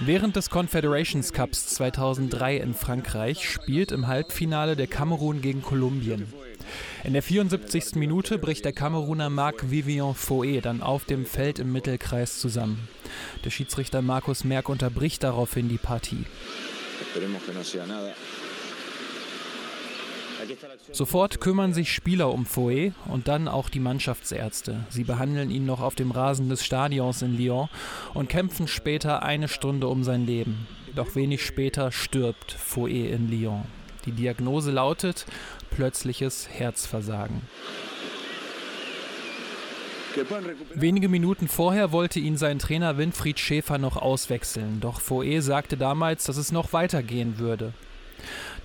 Während des Confederations Cups 2003 in Frankreich spielt im Halbfinale der Kamerun gegen Kolumbien. In der 74. Minute bricht der Kameruner Marc Vivian Foe dann auf dem Feld im Mittelkreis zusammen. Der Schiedsrichter Markus Merck unterbricht daraufhin die Partie. Sofort kümmern sich Spieler um Foe und dann auch die Mannschaftsärzte. Sie behandeln ihn noch auf dem Rasen des Stadions in Lyon und kämpfen später eine Stunde um sein Leben. Doch wenig später stirbt Foe in Lyon. Die Diagnose lautet plötzliches Herzversagen. Wenige Minuten vorher wollte ihn sein Trainer Winfried Schäfer noch auswechseln, doch Foe sagte damals, dass es noch weitergehen würde.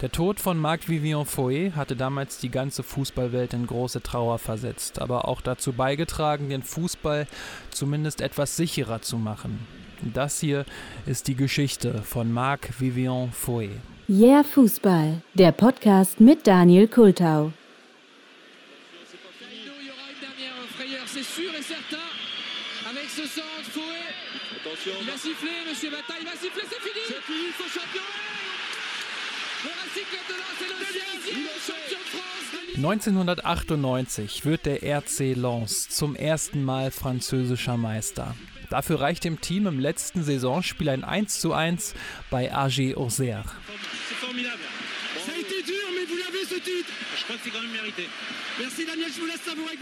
Der Tod von Marc-Vivien Foe hatte damals die ganze Fußballwelt in große Trauer versetzt, aber auch dazu beigetragen, den Fußball zumindest etwas sicherer zu machen. Das hier ist die Geschichte von Marc-Vivien Foe. Yeah Fußball, der Podcast mit Daniel Kultau. Il va siffler, Monsieur Bata, il va siffler, c'est fini C'est fini, sixième champion 1998 wird der RC Lens zum ersten Mal französischer Meister. Dafür reicht dem Team im letzten Saisonspiel ein 1:1 bei AG Auxerre.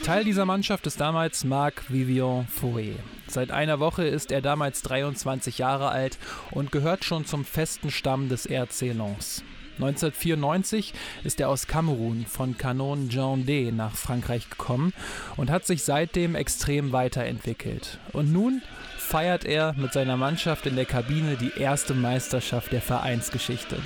Teil dieser Mannschaft ist damals Marc Vivian Fourré. Seit einer Woche ist er damals 23 Jahre alt und gehört schon zum festen Stamm des RC Lens. 1994 ist er aus Kamerun von Canon Jean nach Frankreich gekommen und hat sich seitdem extrem weiterentwickelt. Und nun feiert er mit seiner Mannschaft in der Kabine die erste Meisterschaft der Vereinsgeschichte.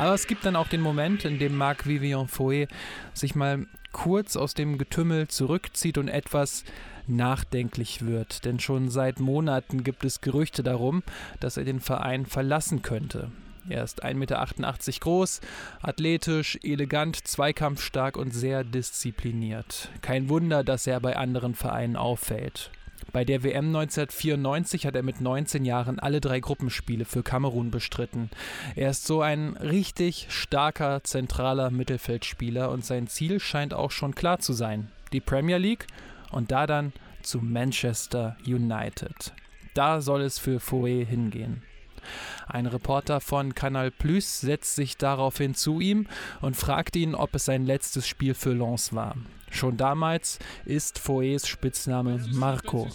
Aber es gibt dann auch den Moment, in dem Marc Vivian Foe sich mal kurz aus dem Getümmel zurückzieht und etwas nachdenklich wird. Denn schon seit Monaten gibt es Gerüchte darum, dass er den Verein verlassen könnte. Er ist 1,88 Meter groß, athletisch, elegant, zweikampfstark und sehr diszipliniert. Kein Wunder, dass er bei anderen Vereinen auffällt. Bei der WM 1994 hat er mit 19 Jahren alle drei Gruppenspiele für Kamerun bestritten. Er ist so ein richtig starker zentraler Mittelfeldspieler und sein Ziel scheint auch schon klar zu sein. Die Premier League und da dann zu Manchester United. Da soll es für Foe hingehen. Ein Reporter von Canal Plus setzt sich daraufhin zu ihm und fragt ihn, ob es sein letztes Spiel für Lens war. Schon damals ist Foes Spitzname Marco.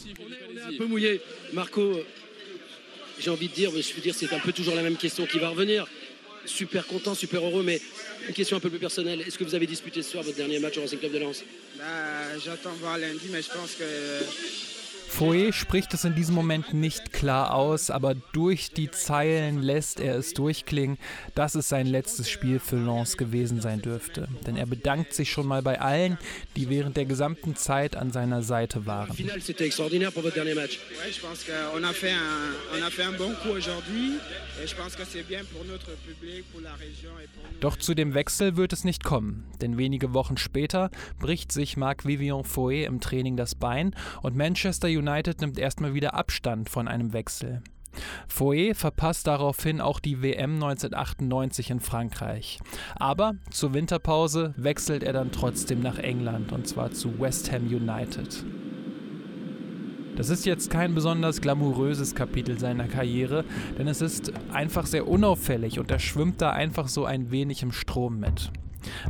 Marco, j'ai envie de dire, je veux dire, c'est un peu toujours la même question qui va revenir. Super content, super heureux, mais une question un peu plus personnelle. Est-ce que vous avez disputé ce soir votre dernier match au Racing Club de Lens? Bah, J'attends voir lundi, mais je pense que Foe spricht es in diesem Moment nicht klar aus, aber durch die Zeilen lässt er es durchklingen, dass es sein letztes Spiel für Lens gewesen sein dürfte. Denn er bedankt sich schon mal bei allen, die während der gesamten Zeit an seiner Seite waren. Doch zu dem Wechsel wird es nicht kommen, denn wenige Wochen später bricht sich Marc-Vivian Foe im Training das Bein und Manchester United United nimmt erstmal wieder Abstand von einem Wechsel. Foe verpasst daraufhin auch die WM 1998 in Frankreich. Aber zur Winterpause wechselt er dann trotzdem nach England und zwar zu West Ham United. Das ist jetzt kein besonders glamouröses Kapitel seiner Karriere, denn es ist einfach sehr unauffällig und er schwimmt da einfach so ein wenig im Strom mit.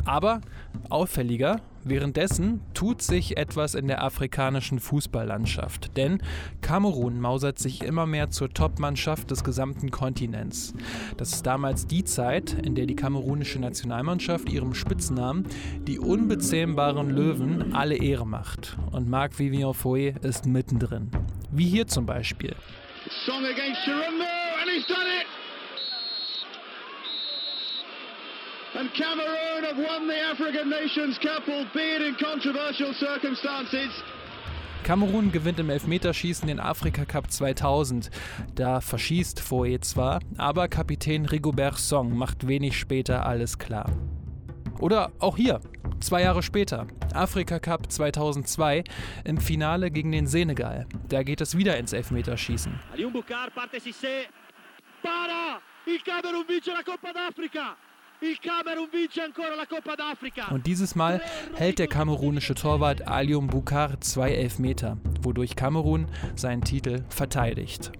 Aber auffälliger, währenddessen tut sich etwas in der afrikanischen Fußballlandschaft, denn Kamerun mausert sich immer mehr zur Topmannschaft des gesamten Kontinents. Das ist damals die Zeit, in der die kamerunische Nationalmannschaft ihrem Spitznamen die unbezähmbaren Löwen alle Ehre macht. Und Marc Vivian Foe ist mittendrin. Wie hier zum Beispiel. Song against Chirumbo and he's done it! And Cameroon have won the African Nations Cup, albeit in controversial circumstances. Kamerun gewinnt im Elfmeterschießen den Afrika Cup 2000. Da verschießt Foe zwar, aber Kapitän Rigobert Song macht wenig später alles klar. Oder auch hier, Zwei Jahre später, Afrika Cup 2002, im Finale gegen den Senegal. Da geht es wieder ins Elfmeterschießen. Aliou Bukar parte Sissé. Para! Il Camerun vince la Coppa d'Africa! Und dieses Mal hält der kamerunische Torwart Alium Bukar zwei Elfmeter, wodurch Kamerun seinen Titel verteidigt.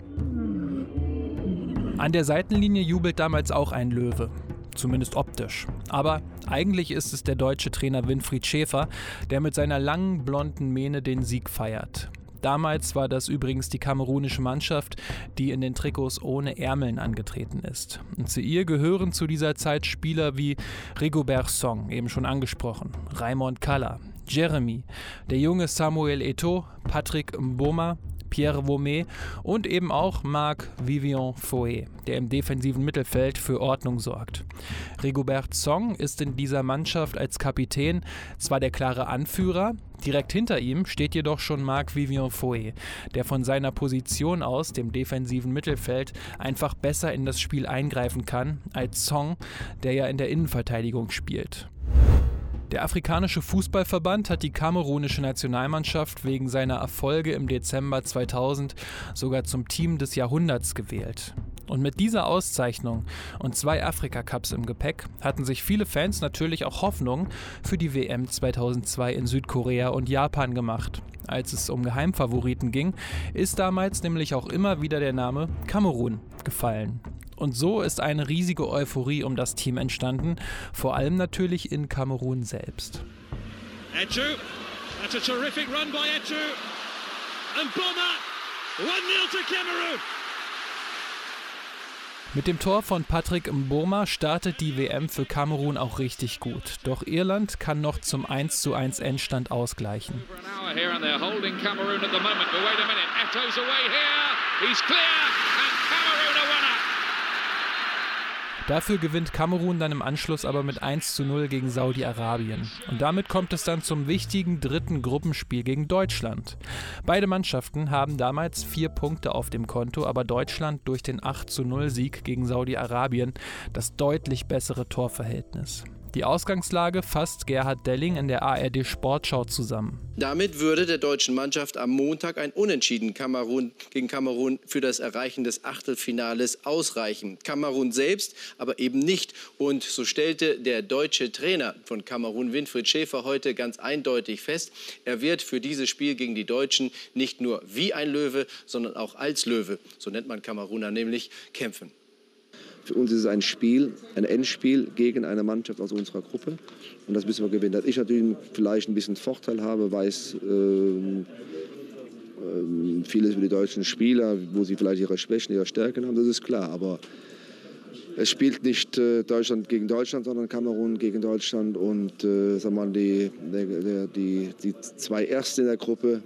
An der Seitenlinie jubelt damals auch ein Löwe zumindest optisch. Aber eigentlich ist es der deutsche Trainer Winfried Schäfer, der mit seiner langen blonden Mähne den Sieg feiert. Damals war das übrigens die kamerunische Mannschaft, die in den Trikots ohne Ärmeln angetreten ist. Und zu ihr gehören zu dieser Zeit Spieler wie Rigobert Song, eben schon angesprochen, Raymond Kalla, Jeremy, der junge Samuel Eto'o, Patrick Mboma, Pierre Vaumet und eben auch Marc Vivian Fouet, der im defensiven Mittelfeld für Ordnung sorgt. Rigobert Song ist in dieser Mannschaft als Kapitän zwar der klare Anführer, direkt hinter ihm steht jedoch schon Marc Vivian Fouet, der von seiner Position aus, dem defensiven Mittelfeld, einfach besser in das Spiel eingreifen kann als Song, der ja in der Innenverteidigung spielt. Der afrikanische Fußballverband hat die kamerunische Nationalmannschaft wegen seiner Erfolge im Dezember 2000 sogar zum Team des Jahrhunderts gewählt. Und mit dieser Auszeichnung und zwei Afrika-Cups im Gepäck hatten sich viele Fans natürlich auch Hoffnung für die WM 2002 in Südkorea und Japan gemacht. Als es um Geheimfavoriten ging, ist damals nämlich auch immer wieder der Name Kamerun gefallen. Und so ist eine riesige Euphorie um das Team entstanden, vor allem natürlich in Kamerun selbst. Echu, that's a terrific run by Echu. And Boma, 1-0 to Cameroon. Mit dem Tor von Patrick Mboma startet die WM für Kamerun auch richtig gut. Doch Irland kann noch zum 1:1 Endstand ausgleichen. Dafür gewinnt Kamerun dann im Anschluss aber mit 1 zu 0 gegen Saudi-Arabien. Und damit kommt es dann zum wichtigen dritten Gruppenspiel gegen Deutschland. Beide Mannschaften haben damals vier Punkte auf dem Konto, aber Deutschland durch den 8 zu 0 Sieg gegen Saudi-Arabien das deutlich bessere Torverhältnis. Die Ausgangslage fasst Gerhard Delling in der ARD Sportschau zusammen. Damit würde der deutschen Mannschaft am Montag ein Unentschieden Kamerun gegen Kamerun für das Erreichen des Achtelfinales ausreichen. Kamerun selbst aber eben nicht. Und so stellte der deutsche Trainer von Kamerun, Winfried Schäfer, heute ganz eindeutig fest, er wird für dieses Spiel gegen die Deutschen nicht nur wie ein Löwe, sondern auch als Löwe, so nennt man Kameruner nämlich, kämpfen. Für uns ist es ein Spiel, ein Endspiel gegen eine Mannschaft aus unserer Gruppe. Und das müssen wir gewinnen. Dass ich natürlich vielleicht ein bisschen Vorteil habe, weiß ähm, ähm, vieles über die deutschen Spieler, wo sie vielleicht ihre Schwächen, ihre Stärken haben, das ist klar. Aber es spielt nicht äh, Deutschland gegen Deutschland, sondern Kamerun gegen Deutschland. Und äh, sag mal, die, die, die, die zwei Ersten in der Gruppe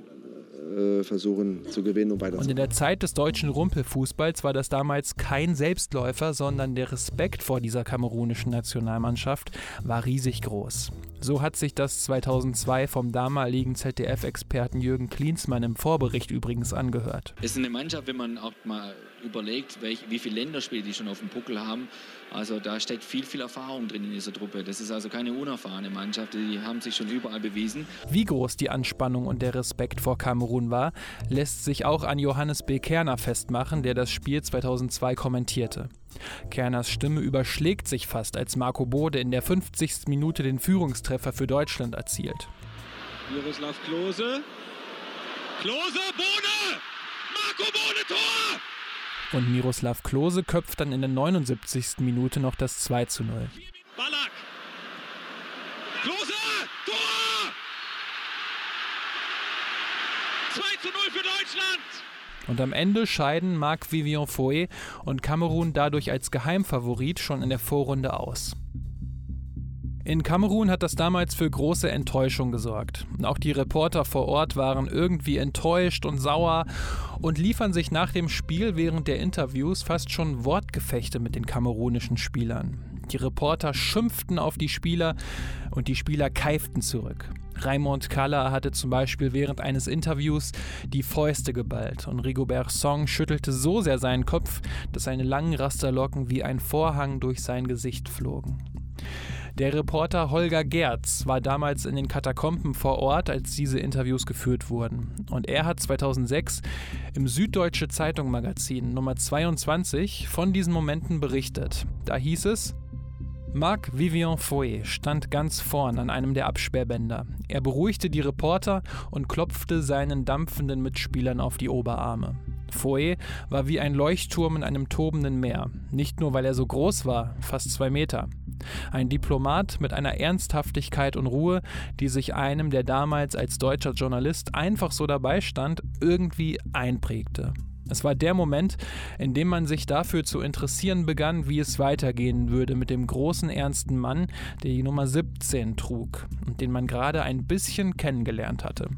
äh, versuchen zu gewinnen und weiter. Und in der Zeit des deutschen Rumpelfußballs war das damals kein Selbstläufer, sondern der Respekt vor dieser kamerunischen Nationalmannschaft war riesig groß. So hat sich das 2002 vom damaligen ZDF-Experten Jürgen Klinsmann im Vorbericht übrigens angehört. Es ist eine Mannschaft, wenn man auch mal überlegt, welch, wie viele Länderspiele die schon auf dem Puckel haben. Also da steckt viel, viel Erfahrung drin in dieser Truppe. Das ist also keine unerfahrene Mannschaft, die haben sich schon überall bewiesen. Wie groß die Anspannung und der Respekt vor Kamerun war, lässt sich auch an Johannes B. Kerner festmachen, der das Spiel 2002 kommentierte. Kerners Stimme überschlägt sich fast, als Marco Bode in der 50. Minute den Führungstreffer für Deutschland erzielt. Miroslav Klose. Klose, Bode! Marco Bode, Tor! Und Miroslav Klose köpft dann in der 79. Minute noch das 2 zu 0. Ballack! Klose! Tor! 2 zu 0 für Deutschland! Und am Ende scheiden Marc Vivian Foe und Kamerun dadurch als Geheimfavorit schon in der Vorrunde aus. In Kamerun hat das damals für große Enttäuschung gesorgt. Auch die Reporter vor Ort waren irgendwie enttäuscht und sauer und liefern sich nach dem Spiel während der Interviews fast schon Wortgefechte mit den kamerunischen Spielern. Die Reporter schimpften auf die Spieler und die Spieler keiften zurück. Raymond Kalla hatte zum Beispiel während eines Interviews die Fäuste geballt und Rigobert Song schüttelte so sehr seinen Kopf, dass seine langen Rasterlocken wie ein Vorhang durch sein Gesicht flogen. Der Reporter Holger Gerz war damals in den Katakomben vor Ort, als diese Interviews geführt wurden. Und er hat 2006 im Süddeutsche Zeitung Magazin Nummer 22 von diesen Momenten berichtet. Da hieß es, Marc Vivian Foy stand ganz vorn an einem der Absperrbänder. Er beruhigte die Reporter und klopfte seinen dampfenden Mitspielern auf die Oberarme. Foy war wie ein Leuchtturm in einem tobenden Meer. Nicht nur, weil er so groß war, fast zwei Meter. Ein Diplomat mit einer Ernsthaftigkeit und Ruhe, die sich einem, der damals als deutscher Journalist einfach so dabei stand, irgendwie einprägte. Es war der Moment, in dem man sich dafür zu interessieren begann, wie es weitergehen würde mit dem großen, ernsten Mann, der die Nummer 17 trug und den man gerade ein bisschen kennengelernt hatte.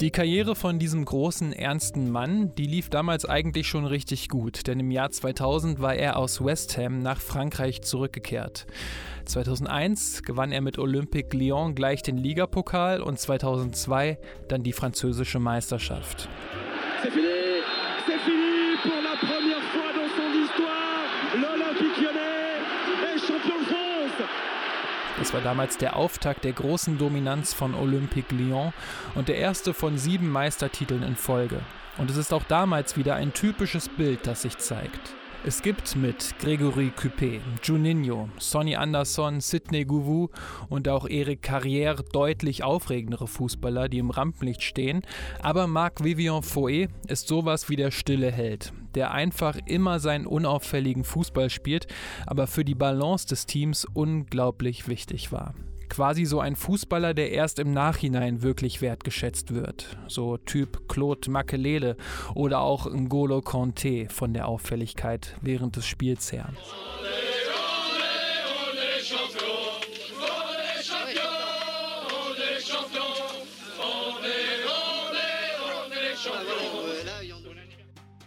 Die Karriere von diesem großen, ernsten Mann, die lief damals eigentlich schon richtig gut, denn im Jahr 2000 war er aus West Ham nach Frankreich zurückgekehrt. 2001 gewann er mit Olympique Lyon gleich den Ligapokal und 2002 dann die französische Meisterschaft. C'est fini, c'est fini pour la première fois dans son histoire. L'Olympique Lyonnais est champion de France. Das war damals der Auftakt der großen Dominanz von Olympique Lyon und der erste von sieben Meistertiteln in Folge. Und es ist auch damals wieder ein typisches Bild, das sich zeigt. Es gibt mit Gregory Coupé, Juninho, Sonny Anderson, Sidney Gouvou und auch Eric Carrière deutlich aufregendere Fußballer, die im Rampenlicht stehen, aber Marc-Vivian Foé ist sowas wie der stille Held, der einfach immer seinen unauffälligen Fußball spielt, aber für die Balance des Teams unglaublich wichtig war quasi so ein Fußballer, der erst im Nachhinein wirklich wertgeschätzt wird. So Typ Claude Makelele oder auch N'Golo Conte von der Auffälligkeit während des Spiels her.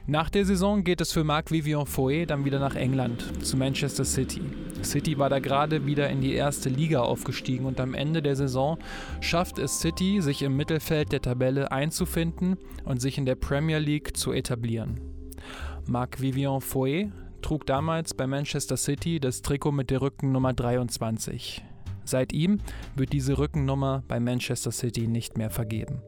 Nach der Saison geht es für Marc Vivian Foé dann wieder nach England, zu Manchester City. City war da gerade wieder in die erste Liga aufgestiegen und am Ende der Saison schafft es City, sich im Mittelfeld der Tabelle einzufinden und sich in der Premier League zu etablieren. Marc Vivian Foé trug damals bei Manchester City das Trikot mit der Rückennummer 23. Seit ihm wird diese Rückennummer bei Manchester City nicht mehr vergeben.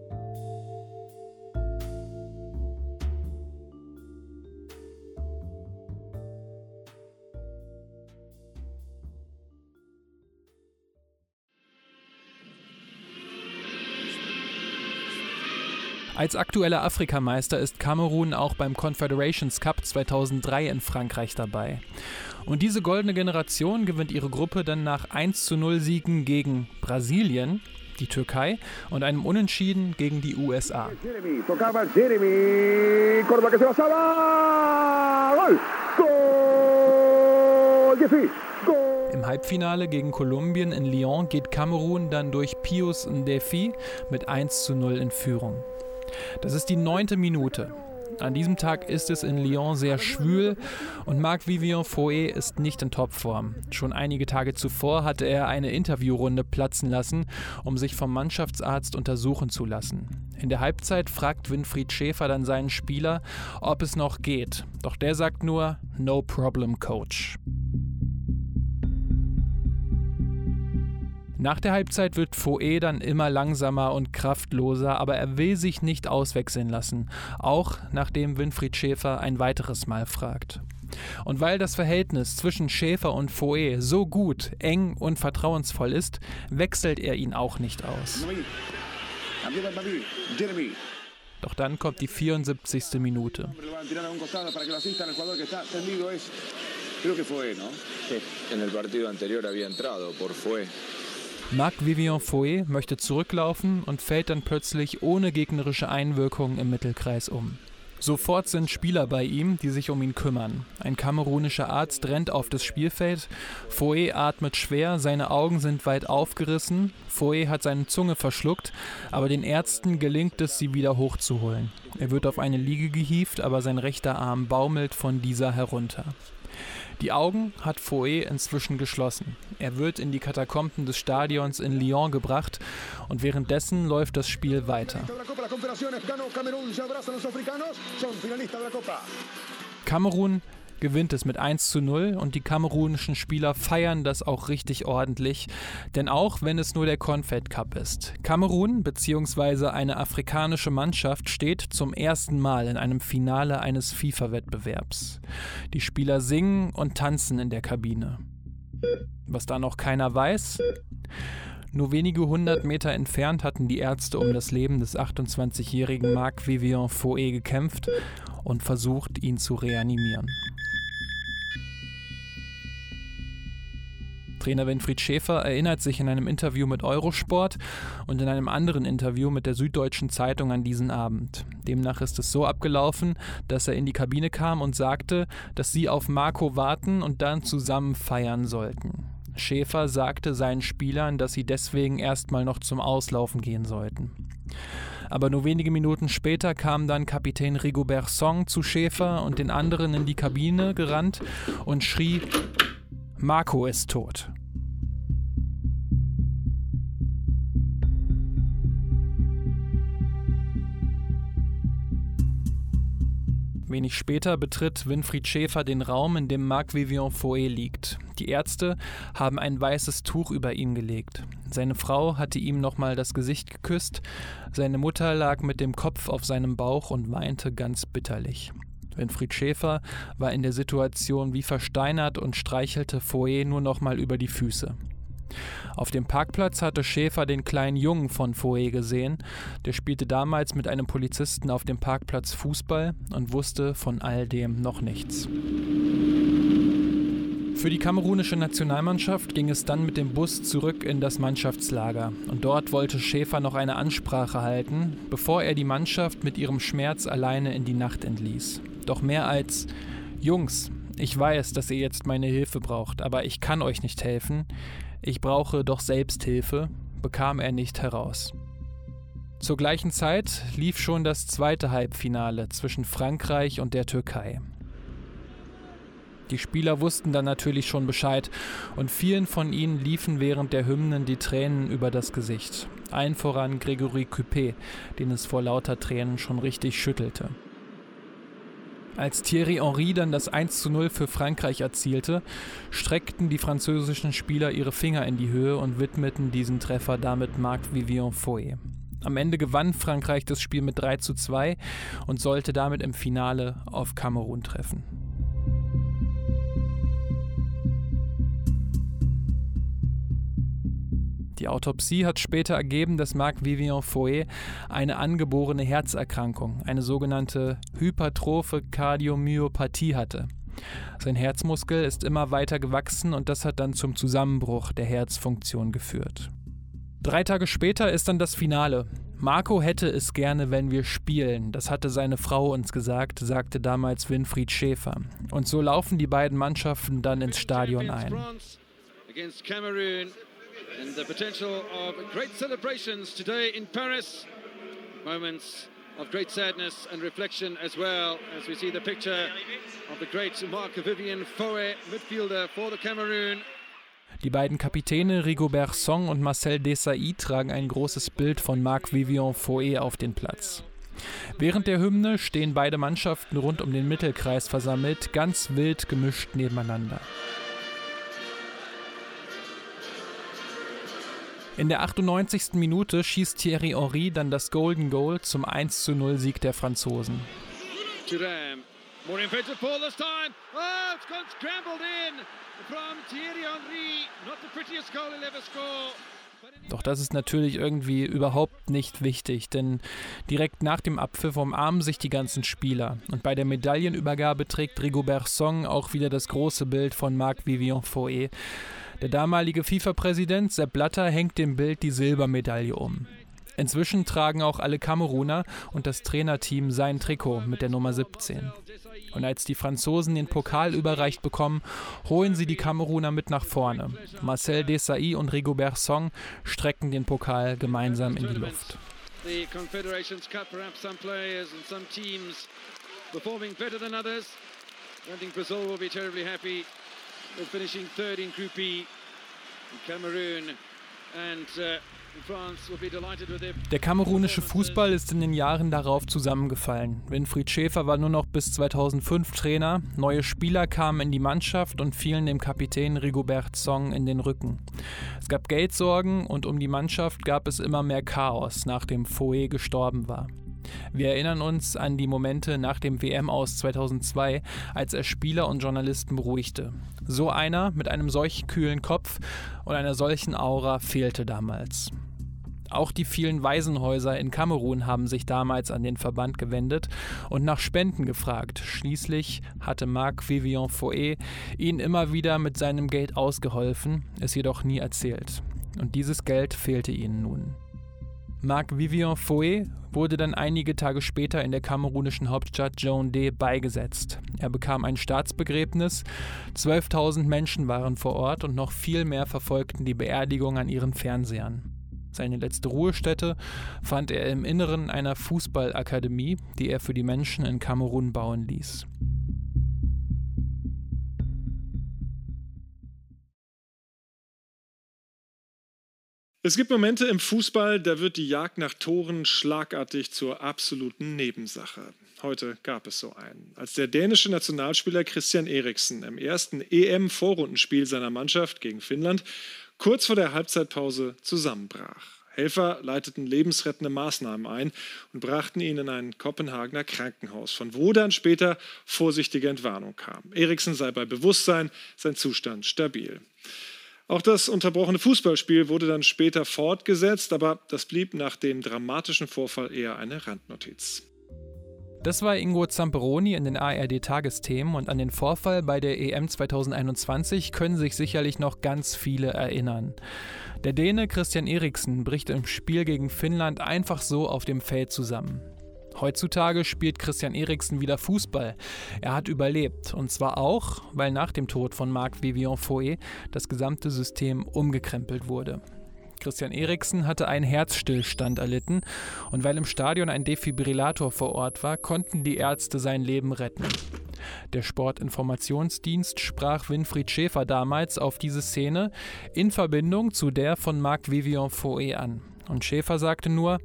Als aktueller Afrikameister ist Kamerun auch beim Confederations Cup 2003 in Frankreich dabei. Und diese goldene Generation gewinnt ihre Gruppe dann nach 1 zu 0 Siegen gegen Brasilien, die Türkei und einem Unentschieden gegen die USA. Im Halbfinale gegen Kolumbien in Lyon geht Kamerun dann durch Pius Ndefi mit 1 zu 0 in Führung. Das ist die neunte Minute. An diesem Tag ist es in Lyon sehr schwül und Marc-Vivian Foé ist nicht in Topform. Schon einige Tage zuvor hatte er eine Interviewrunde platzen lassen, um sich vom Mannschaftsarzt untersuchen zu lassen. In der Halbzeit fragt Winfried Schäfer dann seinen Spieler, ob es noch geht. Doch der sagt nur, No problem, Coach. Nach der Halbzeit wird Foe dann immer langsamer und kraftloser, aber er will sich nicht auswechseln lassen, auch nachdem Winfried Schäfer ein weiteres Mal fragt. Und weil das Verhältnis zwischen Schäfer und Foe so gut, eng und vertrauensvoll ist, wechselt er ihn auch nicht aus. Doch dann kommt die 74. Minute. Creo que fue, ¿no? Sí, en el partido anterior había entrado por Fue. Marc-Vivian Foé möchte zurücklaufen und fällt dann plötzlich ohne gegnerische Einwirkung im Mittelkreis um. Sofort sind Spieler bei ihm, die sich um ihn kümmern. Ein kamerunischer Arzt rennt auf das Spielfeld. Foe atmet schwer, seine Augen sind weit aufgerissen. Foe hat seine Zunge verschluckt, aber den Ärzten gelingt es, sie wieder hochzuholen. Er wird auf eine Liege gehievt, aber sein rechter Arm baumelt von dieser herunter. Die Augen hat Foe inzwischen geschlossen. Er wird in die Katakomben des Stadions in Lyon gebracht und währenddessen läuft das Spiel weiter. Kamerun gewinnt es mit 1 zu 0 und die kamerunischen Spieler feiern das auch richtig ordentlich, denn auch wenn es nur der Confed Cup ist. Kamerun bzw. eine afrikanische Mannschaft steht zum ersten Mal in einem Finale eines FIFA-Wettbewerbs. Die Spieler singen und tanzen in der Kabine. Was da noch keiner weiß, nur wenige hundert Meter entfernt hatten die Ärzte um das Leben des 28-jährigen Marc Vivian Foe gekämpft und versucht, ihn zu reanimieren. Trainer Winfried Schäfer erinnert sich in einem Interview mit Eurosport und in einem anderen Interview mit der Süddeutschen Zeitung an diesen Abend. Demnach ist es so abgelaufen, dass er in die Kabine kam und sagte, dass sie auf Marco warten und dann zusammen feiern sollten. Schäfer sagte seinen Spielern, dass sie deswegen erstmal noch zum Auslaufen gehen sollten. Aber nur wenige Minuten später kam dann Kapitän Rigobert Song zu Schäfer und den anderen in die Kabine gerannt und schrie Marco ist tot. Wenig später betritt Winfried Schäfer den Raum, in dem Marc Vivian Foe liegt. Die Ärzte haben ein weißes Tuch über ihn gelegt. Seine Frau hatte ihm nochmal das Gesicht geküsst, seine Mutter lag mit dem Kopf auf seinem Bauch und weinte ganz bitterlich. Winfried Schäfer war in der Situation wie versteinert und streichelte Foe nur noch mal über die Füße. Auf dem Parkplatz hatte Schäfer den kleinen Jungen von Foe gesehen. Der spielte damals mit einem Polizisten auf dem Parkplatz Fußball und wusste von all dem noch nichts. Für die kamerunische Nationalmannschaft ging es dann mit dem Bus zurück in das Mannschaftslager. Und dort wollte Schäfer noch eine Ansprache halten, bevor er die Mannschaft mit ihrem Schmerz alleine in die Nacht entließ. Doch mehr als Jungs, ich weiß, dass ihr jetzt meine Hilfe braucht, aber ich kann euch nicht helfen. Ich brauche doch Selbsthilfe, bekam er nicht heraus. Zur gleichen Zeit lief schon das zweite Halbfinale zwischen Frankreich und der Türkei. Die Spieler wussten dann natürlich schon Bescheid und vielen von ihnen liefen während der Hymnen die Tränen über das Gesicht. Allen voran Gregory Coupé, den es vor lauter Tränen schon richtig schüttelte. Als Thierry Henry dann das 1 zu 0 für Frankreich erzielte, streckten die französischen Spieler ihre Finger in die Höhe und widmeten diesen Treffer damit Marc Vivian Foy. Am Ende gewann Frankreich das Spiel mit 3 zu 2 und sollte damit im Finale auf Kamerun treffen. Die Autopsie hat später ergeben, dass Marc Vivian Foe eine angeborene Herzerkrankung, eine sogenannte hypertrophe Kardiomyopathie hatte. Sein Herzmuskel ist immer weiter gewachsen und das hat dann zum Zusammenbruch der Herzfunktion geführt. Drei Tage später ist dann das Finale. Marco hätte es gerne, wenn wir spielen. Das hatte seine Frau uns gesagt, sagte damals Winfried Schäfer. Und so laufen die beiden Mannschaften dann ins Stadion ein and the potential of great celebrations today in Paris. Moments of great sadness and reflection as well as we see the picture of the great Marc Vivian Foe, midfielder for the Cameroon. Die beiden Kapitäne Rigobert Song und Marcel Desailly tragen ein großes Bild von Marc Vivian Foe auf den Platz. Während der Hymne stehen beide Mannschaften rund um den Mittelkreis versammelt, ganz wild gemischt nebeneinander. In der 98. Minute schießt Thierry Henry dann das Golden Goal zum 1 zu 0 Sieg der Franzosen. Doch das ist natürlich irgendwie überhaupt nicht wichtig, denn direkt nach dem Abpfiff umarmen sich die ganzen Spieler. Und bei der Medaillenübergabe trägt Rigobert Song auch wieder das große Bild von Marc Vivian Foe. Der damalige FIFA-Präsident Sepp Blatter hängt dem Bild die Silbermedaille um. Inzwischen tragen auch alle Kameruner und das Trainerteam sein Trikot mit der Nummer 17. Und als die Franzosen den Pokal überreicht bekommen, holen sie die Kameruner mit nach vorne. Marcel Desailly und Rigobert Song strecken den Pokal gemeinsam in die Luft. The Confederations Cup, perhaps some players and some teams performing better than others. I think Brazil will be terribly happy with finishing third in Group E, Cameroon and uh, Der kamerunische Fußball ist in den Jahren darauf zusammengefallen. Winfried Schäfer war nur noch bis 2005 Trainer, neue Spieler kamen in die Mannschaft und fielen dem Kapitän Rigobert Song in den Rücken. Es gab Geldsorgen und um die Mannschaft gab es immer mehr Chaos, nachdem Foe gestorben war. Wir erinnern uns an die Momente nach dem WM aus 2002, als er Spieler und Journalisten beruhigte. So einer mit einem solch kühlen Kopf und einer solchen Aura fehlte damals. Auch die vielen Waisenhäuser in Kamerun haben sich damals an den Verband gewendet und nach Spenden gefragt. Schließlich hatte Marc Vivian Foe ihnen immer wieder mit seinem Geld ausgeholfen, es jedoch nie erzählt. Und dieses Geld fehlte ihnen nun. Marc Vivian Foe wurde dann einige Tage später in der kamerunischen Hauptstadt Yaoundé beigesetzt. Er bekam ein Staatsbegräbnis, 12.000 Menschen waren vor Ort und noch viel mehr verfolgten die Beerdigung an ihren Fernsehern. Seine letzte Ruhestätte fand er im Inneren einer Fußballakademie, die er für die Menschen in Kamerun bauen ließ. Es gibt Momente im Fußball, da wird die Jagd nach Toren schlagartig zur absoluten Nebensache. Heute gab es so einen. Als der dänische Nationalspieler Christian Eriksen im ersten EM-Vorrundenspiel seiner Mannschaft gegen Finnland kurz vor der Halbzeitpause zusammenbrach. Helfer leiteten lebensrettende Maßnahmen ein und brachten ihn in ein Kopenhagener Krankenhaus, von wo dann später vorsichtige Entwarnung kam. Eriksen sei bei Bewusstsein, sein Zustand stabil. Auch das unterbrochene Fußballspiel wurde dann später fortgesetzt, aber das blieb nach dem dramatischen Vorfall eher eine Randnotiz. Das war Ingo Zamperoni in den ARD-Tagesthemen und an den Vorfall bei der EM 2021 können sich sicherlich noch ganz viele erinnern. Der Däne Christian Eriksen bricht im Spiel gegen Finnland einfach so auf dem Feld zusammen. Heutzutage spielt Christian Eriksen wieder Fußball. Er hat überlebt. Und zwar auch, weil nach dem Tod von Marc Vivian Foe das gesamte System umgekrempelt wurde. Christian Eriksen hatte einen Herzstillstand erlitten und weil im Stadion ein Defibrillator vor Ort war, konnten die Ärzte sein Leben retten. Der Sportinformationsdienst sprach Winfried Schäfer damals auf diese Szene in Verbindung zu der von Marc Vivian Foe an. Und Schäfer sagte nur,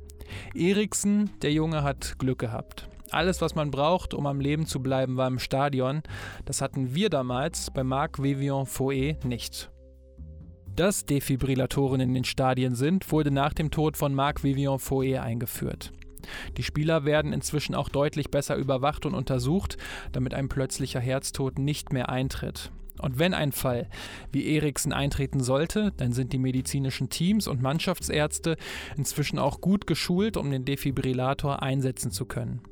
Eriksen, der Junge hat Glück gehabt. Alles, was man braucht, um am Leben zu bleiben, war im Stadion. Das hatten wir damals bei Marc Vivian Foe nicht. Dass Defibrillatoren in den Stadien sind, wurde nach dem Tod von Marc Vivian Foe eingeführt. Die Spieler werden inzwischen auch deutlich besser überwacht und untersucht, damit ein plötzlicher Herztod nicht mehr eintritt. Und wenn ein Fall wie Eriksen eintreten sollte, dann sind die medizinischen Teams und Mannschaftsärzte inzwischen auch gut geschult, um den Defibrillator einsetzen zu können.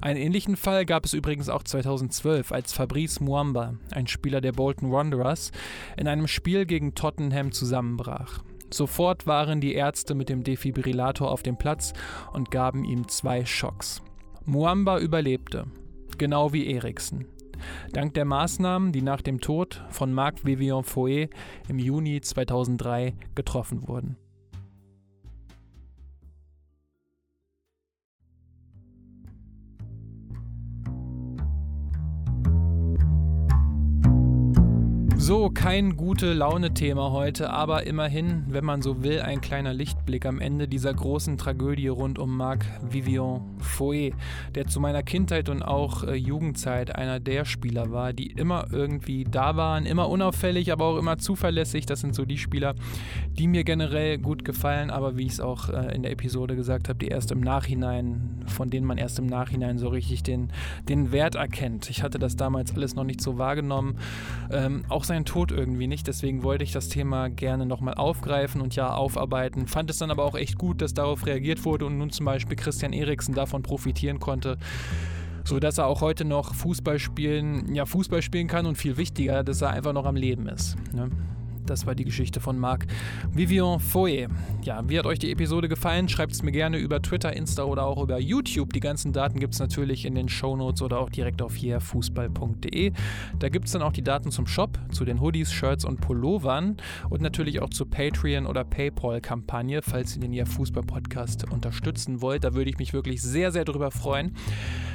Einen ähnlichen Fall gab es übrigens auch 2012, als Fabrice Muamba, ein Spieler der Bolton Wanderers, in einem Spiel gegen Tottenham zusammenbrach. Sofort waren die Ärzte mit dem Defibrillator auf dem Platz und gaben ihm zwei Schocks. Muamba überlebte, genau wie Eriksen. Dank der Maßnahmen, die nach dem Tod von Marc Vivian Foe im Juni 2003 getroffen wurden. So, kein gute Laune-Thema heute, aber immerhin, wenn man so will, ein kleiner Lichtblick am Ende dieser großen Tragödie rund um Marc Vivian Foe, der zu meiner Kindheit und auch äh, Jugendzeit einer der Spieler war, die immer irgendwie da waren, immer unauffällig, aber auch immer zuverlässig. Das sind so die Spieler, die mir generell gut gefallen, aber wie ich es auch äh, in der Episode gesagt habe, die erst im Nachhinein, von denen man erst im Nachhinein so richtig den, den Wert erkennt. Ich hatte das damals alles noch nicht so wahrgenommen. Ähm, auch sein seinen Tod irgendwie nicht. Deswegen wollte ich das Thema gerne nochmal aufgreifen und ja aufarbeiten. Fand es dann aber auch echt gut, dass darauf reagiert wurde und nun zum Beispiel Christian Eriksen davon profitieren konnte so dass er auch heute noch Fußball spielen, ja Fußball spielen kann und viel wichtiger, dass er einfach noch am Leben ist. Ne? Das war die Geschichte von Marc Vivian Foye. Ja, wie hat euch die Episode gefallen? Schreibt es mir gerne über Twitter, Insta oder auch über YouTube. Die ganzen Daten gibt es natürlich in den Shownotes oder auch direkt auf hierfußball.de. Da gibt es dann auch die Daten zum Shop, zu den Hoodies, Shirts und Pullovern und natürlich auch zur Patreon- oder Paypal-Kampagne, falls ihr den Ja Fußball-Podcast unterstützen wollt. Da würde ich mich wirklich sehr, sehr drüber freuen.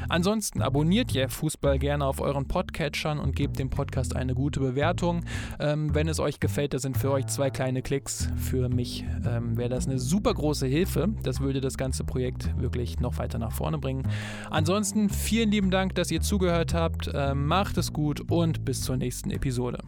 Ansonsten abonniert Ja Fußball gerne auf euren Podcatchern und gebt dem Podcast eine gute Bewertung. Ähm, wenn es euch gefällt, gefällt, das sind für euch zwei kleine Klicks. Für mich ähm, wäre das eine super große Hilfe. Das würde das ganze Projekt wirklich noch weiter nach vorne bringen. Ansonsten vielen lieben Dank, dass ihr zugehört habt. Ähm, macht es gut und bis zur nächsten Episode.